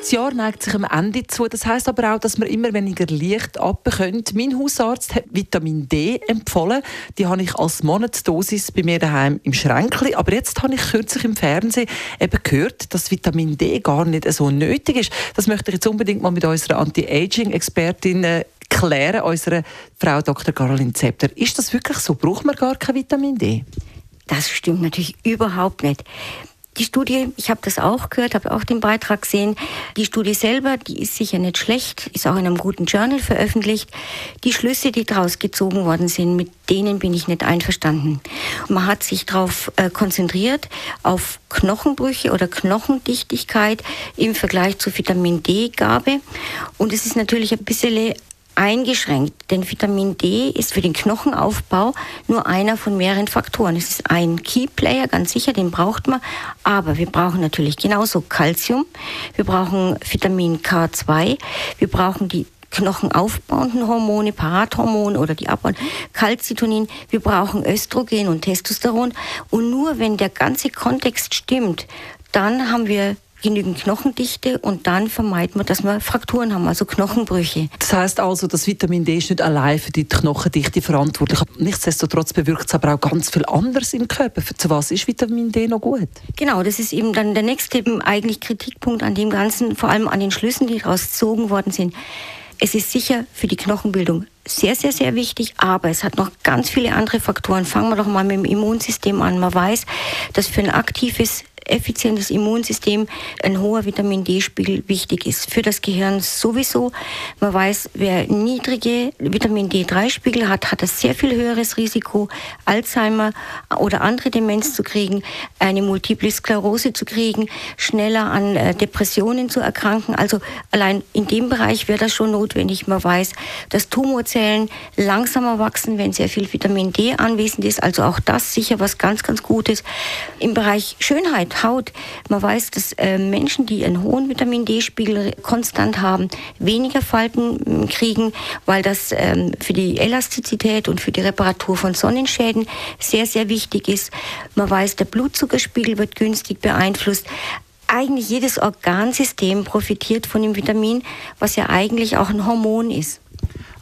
das Jahr neigt sich am Ende zu. Das heißt aber auch, dass man immer weniger Licht abbekommen. Mein Hausarzt hat Vitamin D empfohlen. Die habe ich als Monatsdosis bei mir daheim im Schränkli. Aber jetzt habe ich kürzlich im Fernsehen eben gehört, dass Vitamin D gar nicht so nötig ist. Das möchte ich jetzt unbedingt mal mit unserer Anti-Aging-Expertin äh, klären, unserer Frau Dr. Caroline Zepter. Ist das wirklich so? Braucht man gar kein Vitamin D? Das stimmt natürlich überhaupt nicht. Die Studie, ich habe das auch gehört, habe auch den Beitrag gesehen. Die Studie selber, die ist sicher nicht schlecht, ist auch in einem guten Journal veröffentlicht. Die Schlüsse, die daraus gezogen worden sind, mit denen bin ich nicht einverstanden. Man hat sich darauf äh, konzentriert, auf Knochenbrüche oder Knochendichtigkeit im Vergleich zu Vitamin D-Gabe. Und es ist natürlich ein bisschen eingeschränkt, denn Vitamin D ist für den Knochenaufbau nur einer von mehreren Faktoren. Es ist ein Keyplayer, ganz sicher, den braucht man, aber wir brauchen natürlich genauso Calcium, wir brauchen Vitamin K2, wir brauchen die knochenaufbauenden Hormone, Parathormone oder die abbauen, Calcitonin, wir brauchen Östrogen und Testosteron. Und nur wenn der ganze Kontext stimmt, dann haben wir genügend Knochendichte und dann vermeiden wir, dass wir Frakturen haben, also Knochenbrüche. Das heißt also, das Vitamin D ist nicht allein für die Knochendichte verantwortlich. Nichtsdestotrotz bewirkt es aber auch ganz viel anderes im Körper. Zu was ist Vitamin D noch gut? Genau, das ist eben dann der nächste eigentlich Kritikpunkt an dem Ganzen, vor allem an den Schlüssen, die daraus gezogen worden sind. Es ist sicher für die Knochenbildung sehr, sehr, sehr wichtig, aber es hat noch ganz viele andere Faktoren. Fangen wir doch mal mit dem Immunsystem an. Man weiß, dass für ein aktives effizientes Immunsystem ein hoher Vitamin D-Spiegel wichtig ist. Für das Gehirn sowieso. Man weiß, wer niedrige Vitamin D3-Spiegel hat, hat ein sehr viel höheres Risiko, Alzheimer oder andere Demenz zu kriegen, eine Multiple Sklerose zu kriegen, schneller an äh, Depressionen zu erkranken. Also allein in dem Bereich wäre das schon notwendig. Man weiß, dass Tumorzellen langsamer wachsen, wenn sehr viel Vitamin D anwesend ist. Also auch das sicher was ganz, ganz Gutes. Im Bereich Schönheit Haut. Man weiß, dass äh, Menschen, die einen hohen Vitamin D-Spiegel konstant haben, weniger Falten kriegen, weil das ähm, für die Elastizität und für die Reparatur von Sonnenschäden sehr, sehr wichtig ist. Man weiß, der Blutzuckerspiegel wird günstig beeinflusst eigentlich jedes Organsystem profitiert von dem Vitamin, was ja eigentlich auch ein Hormon ist.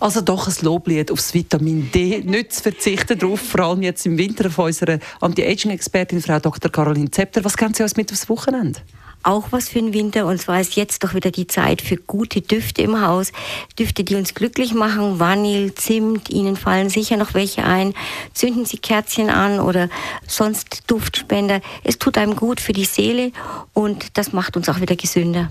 Also doch ein Loblied aufs Vitamin D. Nicht zu verzichten darauf, vor allem jetzt im Winter von unserer Anti-Aging-Expertin, Frau Dr. Caroline Zepter. Was können Sie uns mit aufs Wochenende? auch was für den Winter. Und zwar ist jetzt doch wieder die Zeit für gute Düfte im Haus. Düfte, die uns glücklich machen. Vanille, Zimt, Ihnen fallen sicher noch welche ein. Zünden Sie Kerzchen an oder sonst Duftspender. Es tut einem gut für die Seele und das macht uns auch wieder gesünder.